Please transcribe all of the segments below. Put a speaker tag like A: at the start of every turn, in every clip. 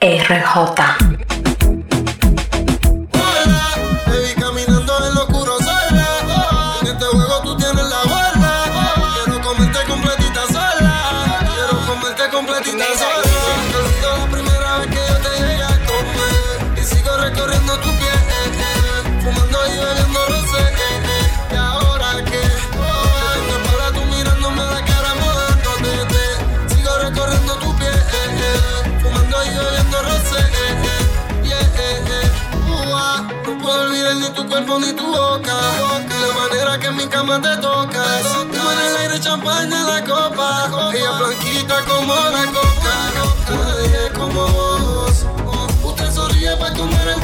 A: RJ.
B: Ni tu boca. La manera que en mi cama te tocas. Tú en el aire, champaña la copa. Ella blanquita como la coca. Nadie como vos. Usted sonríe para comer el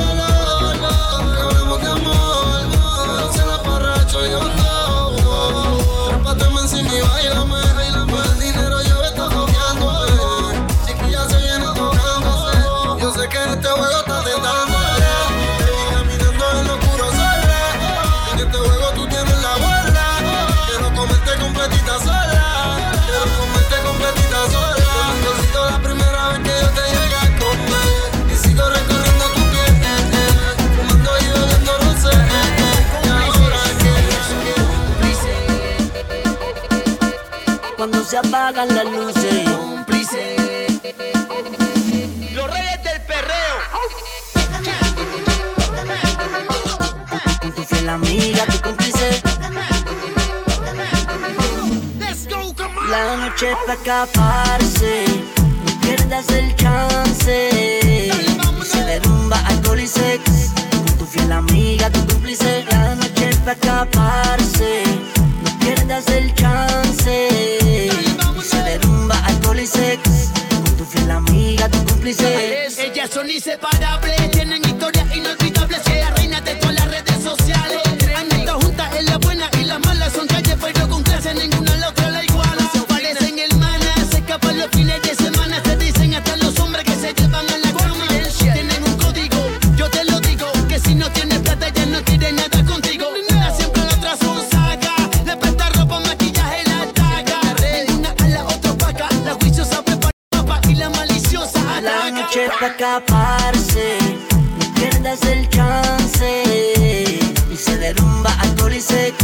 B: se
C: apagan las luces.
D: Cómplice. Los reyes del perreo.
C: Con tu fiel amiga, tu cómplice. La noche es para escaparse. No pierdas el chance. Se derrumba alcohol y sex. Con tu fiel amiga, tu cómplice. La noche es para escaparse. No pierdas el chance cómplice.
D: Ellas son inseparables, para
C: escaparse. Pierdas el chance. Y se derrumba alcohol y sex.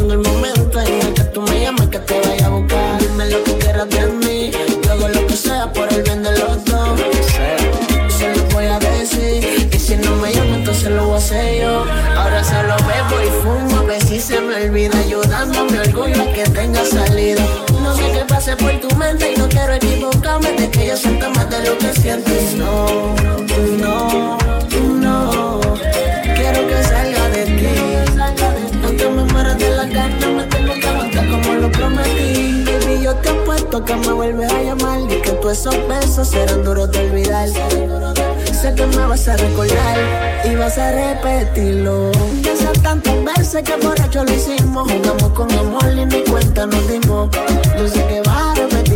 E: sientes. No, no, no, quiero que salga de ti. Aunque me muera de la gana, me tengo que aguantar como lo prometí. Baby, yo te apuesto que me vuelves a llamar y que todos esos besos serán duros de olvidar. Sé que me vas a recordar y vas a repetirlo. Ya son tantas veces que por lo hicimos. Jugamos con amor y ni cuenta nos dimos. Yo sé que vas a repetir.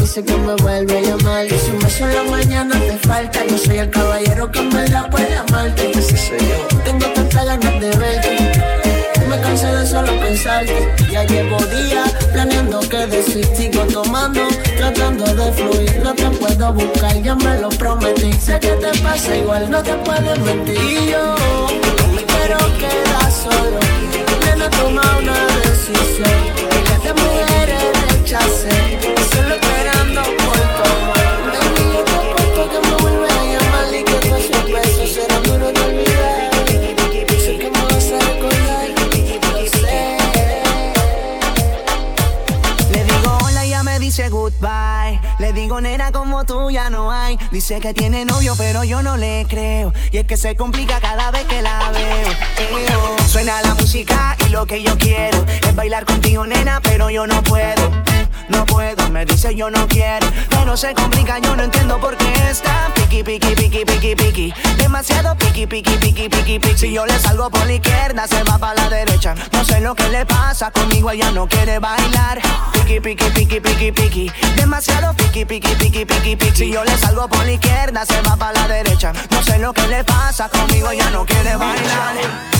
E: Dice que me vuelve a llamar. Y si un beso en la mañana te falta, yo soy el caballero que me la puede amarte. Ese soy yo. Tengo tantas ganas de verte. Me cansé de solo pensarte. Ya llevo días planeando qué decir. Sigo tomando, tratando de fluir. No te puedo buscar, ya me lo prometí. Sé que te pasa igual, no te puedes mentir. Y yo me quiero quedar solo. Nena, toma una decisión. Miles de mujeres rechacé. Solo
A: tú ya no hay. Dice que tiene novio pero yo no le creo. Y es que se complica cada vez que la veo. Eo. Suena la música y lo que yo quiero es bailar contigo nena pero yo no puedo. No puedo, me dice yo no quiero Pero se complica, yo no entiendo por qué está Piqui, piqui, piqui, piqui, piqui Demasiado piqui, piqui, piqui, piqui, piqui Si yo le salgo por la izquierda, se va para la derecha No sé lo que le pasa, conmigo ella no quiere bailar Piqui, piqui, piqui, piqui, piqui Demasiado piqui, piqui, piqui, piqui, piqui Si yo le salgo por la izquierda, se va para la derecha No sé lo que le pasa, conmigo ella no quiere bailar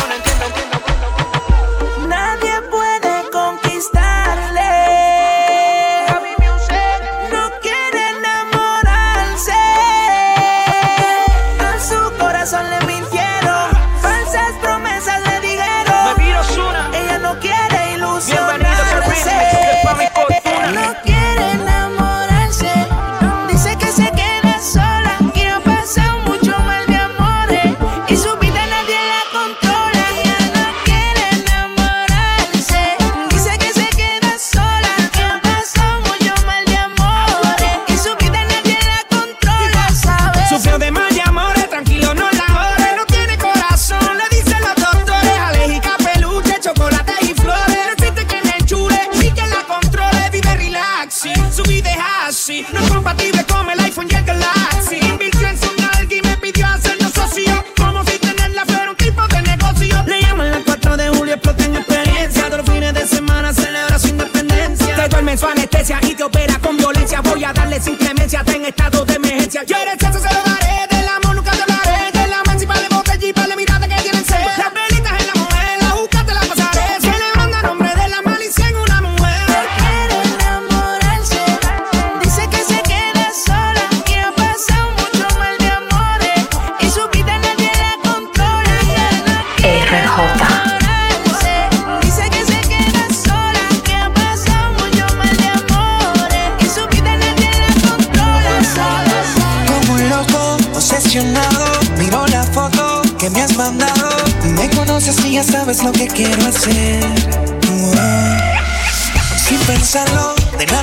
A: Nadie su
C: anestesia y te opera con violencia. Voy a darle sin clemencia, está en estado de emergencia. ¿Quieres sexo? Se lo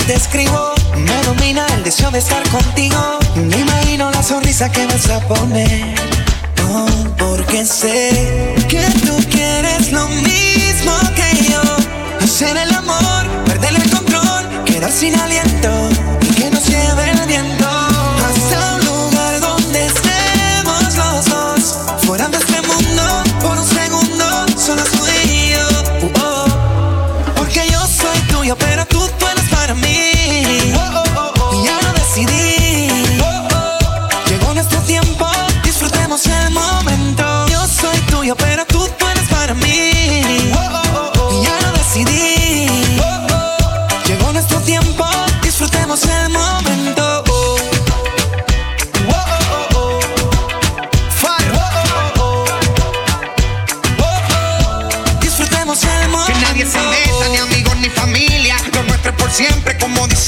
C: te
F: escribo. Me domina el deseo de estar contigo. Me imagino la sonrisa que vas a poner. Oh, porque sé que tú quieres lo mismo que yo. Hacer el amor, perder el control, quedar sin aliento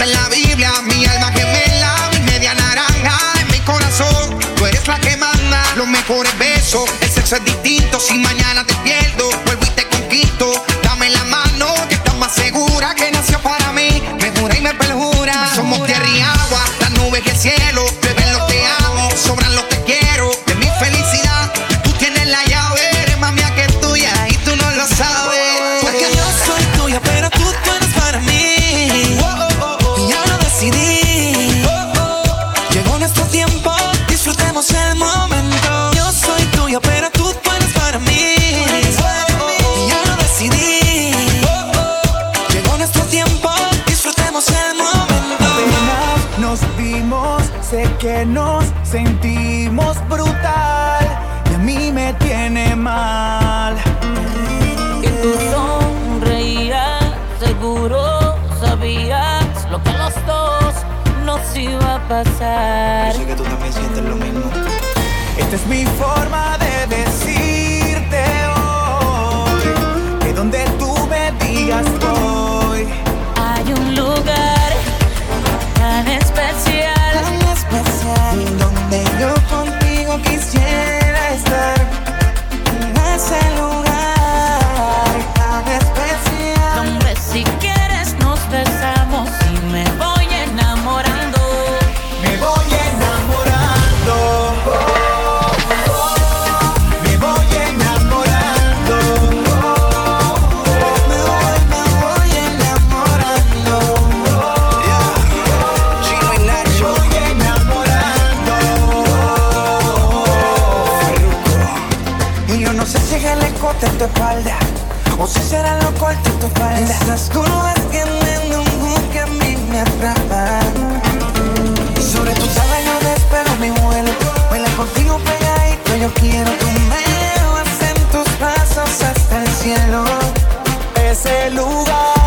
F: dice la Biblia. Mi alma gemela, mi media naranja. En mi corazón, tú eres la que manda. Los mejores besos, el sexo es distinto. Si mañana te pierdo, vuelvo y te conquisto. Dame la mano, que estás más segura que nació para mí. Me jura y me perjura. Somos tierra y agua, las nubes y el cielo.
G: Sentimos brutal y a mí me tiene mal.
H: Y tú sonreías, seguro sabías lo que a los dos nos iba a pasar.
I: que tú también sientes lo mismo.
G: Esta es mi forma de
I: Ese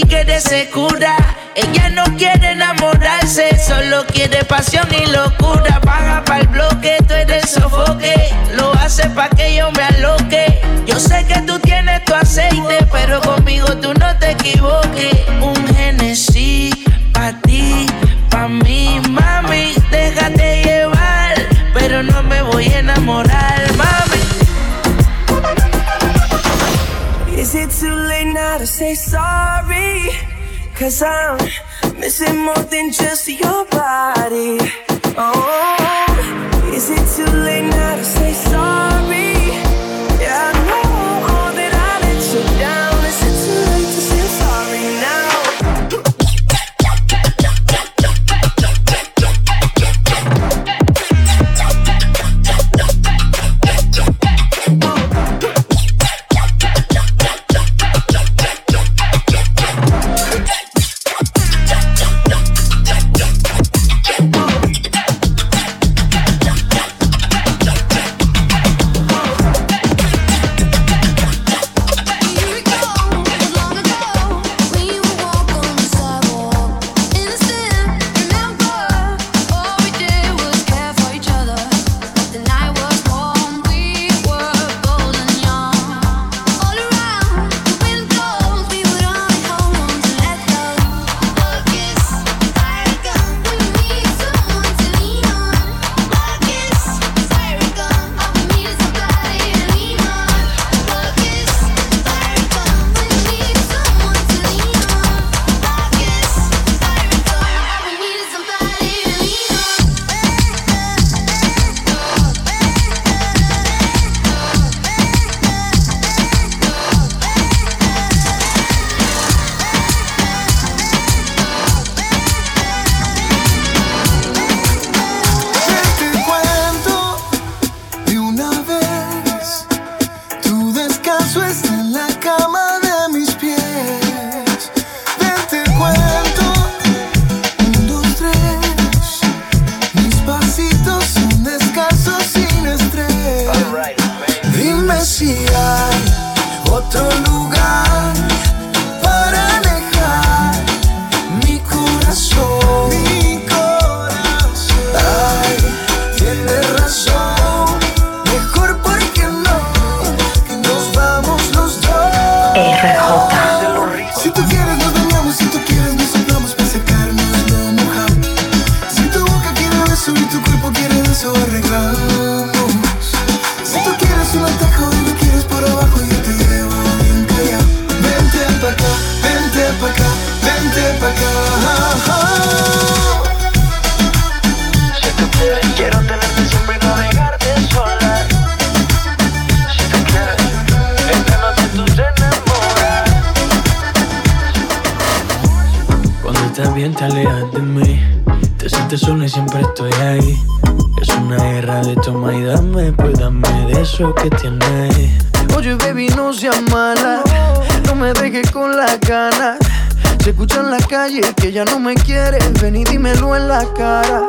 C: todos los tigres se cura. Ella no quiere enamorarse, solo quiere pasión y locura. Baja para el bloque, tú eres sofoque. Lo hace pa' que yo me aloque. Yo sé que tú tienes tu aceite, pero conmigo tú no te equivoques. Un Genesis pa' ti, pa' mí, mami. Déjate llevar, pero no me voy a enamorar,
J: Is it too late now to say sorry? Cause I'm missing more than just your body. Oh, is it too late now to say sorry? Yeah, I know
K: tú te enamoras.
L: Cuando estás bien te alejas de mí. Te sientes sola y siempre estoy ahí. Es una guerra de toma y dame Pues dame de eso que tienes. Oye baby no seas mala. No me dejes con las ganas Se escucha en la calle que ya no me quieres. Ven y dímelo en la cara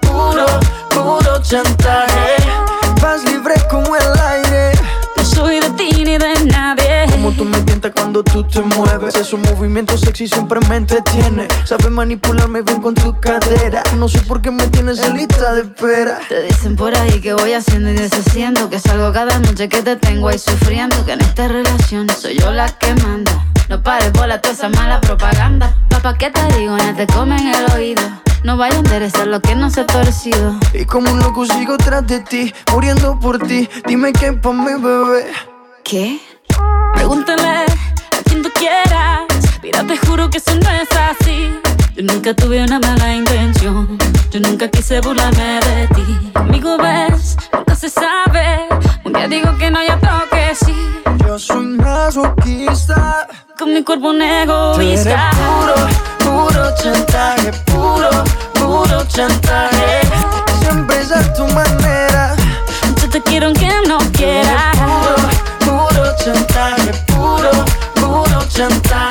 L: chantaje. Vas libre como el aire.
M: No soy de ti ni de nadie.
L: Como tú me tientas cuando tú te mueves. Esos movimientos sexy siempre me entretiene. Sabes manipularme bien con tu cadera. No sé por qué me tienes en lista de espera.
M: Te dicen por ahí que voy haciendo y deshaciendo Que salgo cada noche que te tengo ahí sufriendo Que en esta relación soy yo la que manda No pares bola toda esa mala propaganda Papá, ¿qué te digo? No te comen el oído No vaya a interesar lo que no se ha torcido
L: Y como un loco sigo tras de ti, muriendo por ti. Dime qué pa' mi bebé.
M: ¿Qué? Pregúntale a quien tú quieras Mira, te juro que eso no es así Yo nunca tuve una mala intención Yo nunca quise burlarme de ti Conmigo ves, nunca se sabe Un día digo que no, y otro que sí
L: Yo soy masoquista.
M: Con mi cuerpo un
L: Tú
M: egoísta
L: puro, puro chantaje, puro, puro chantaje. Siempre es a tu manera.
M: Yo te quiero aunque no quiera
L: Puro, puro chantaje, puro, puro chantaje.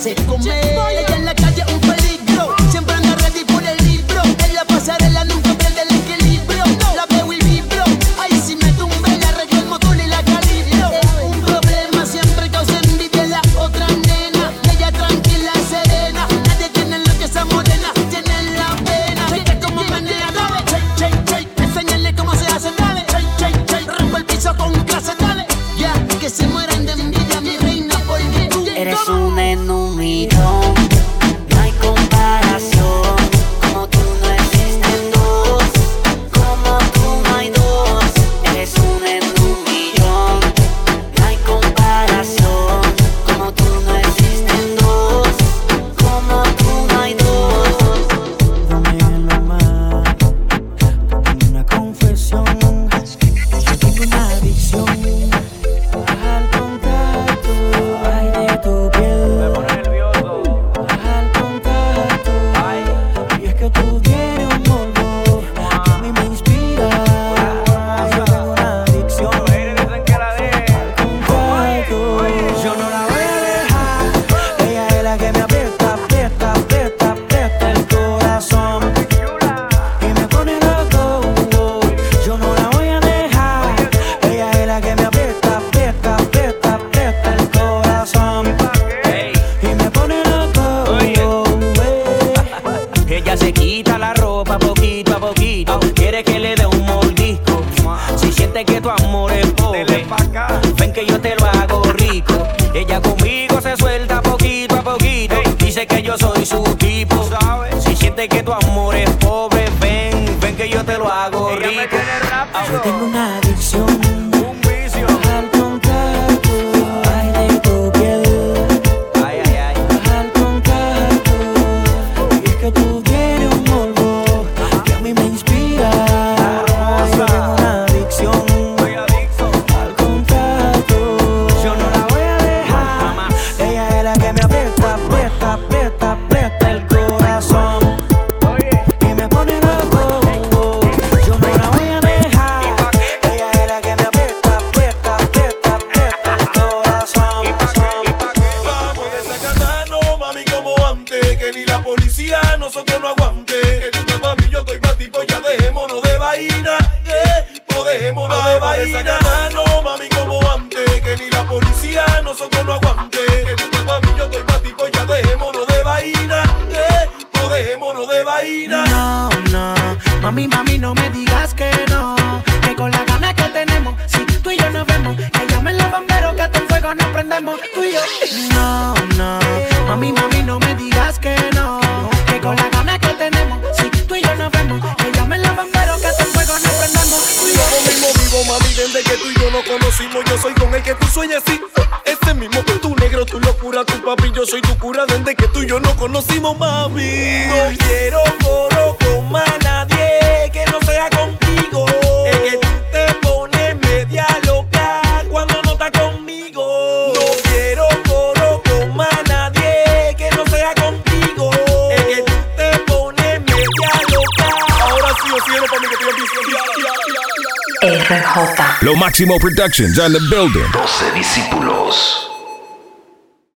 D: hace comer. que
N: tu
O: amor es pobre, ven, ven que yo te lo hago rico.
N: Ahora tengo una
P: ahora nos prendemos tú y yo. No, no, mami, mami, no me digas que no. Que con las ganas que tenemos, si tú y yo nos vemos, que llamen los bomberos que hasta el fuego nos prendemos tú y yo.
Q: Mismo vivo, mami, desde que tú y yo nos conocimos. Yo soy con el que tú sueñas, sí. Ese mismo, tu negro, tu locura, tu papi. Yo soy tu cura desde que tú y yo nos conocimos, mami. No quiero coro con más nadie. Lo
B: máximo productions and the building.
R: 12 discípulos.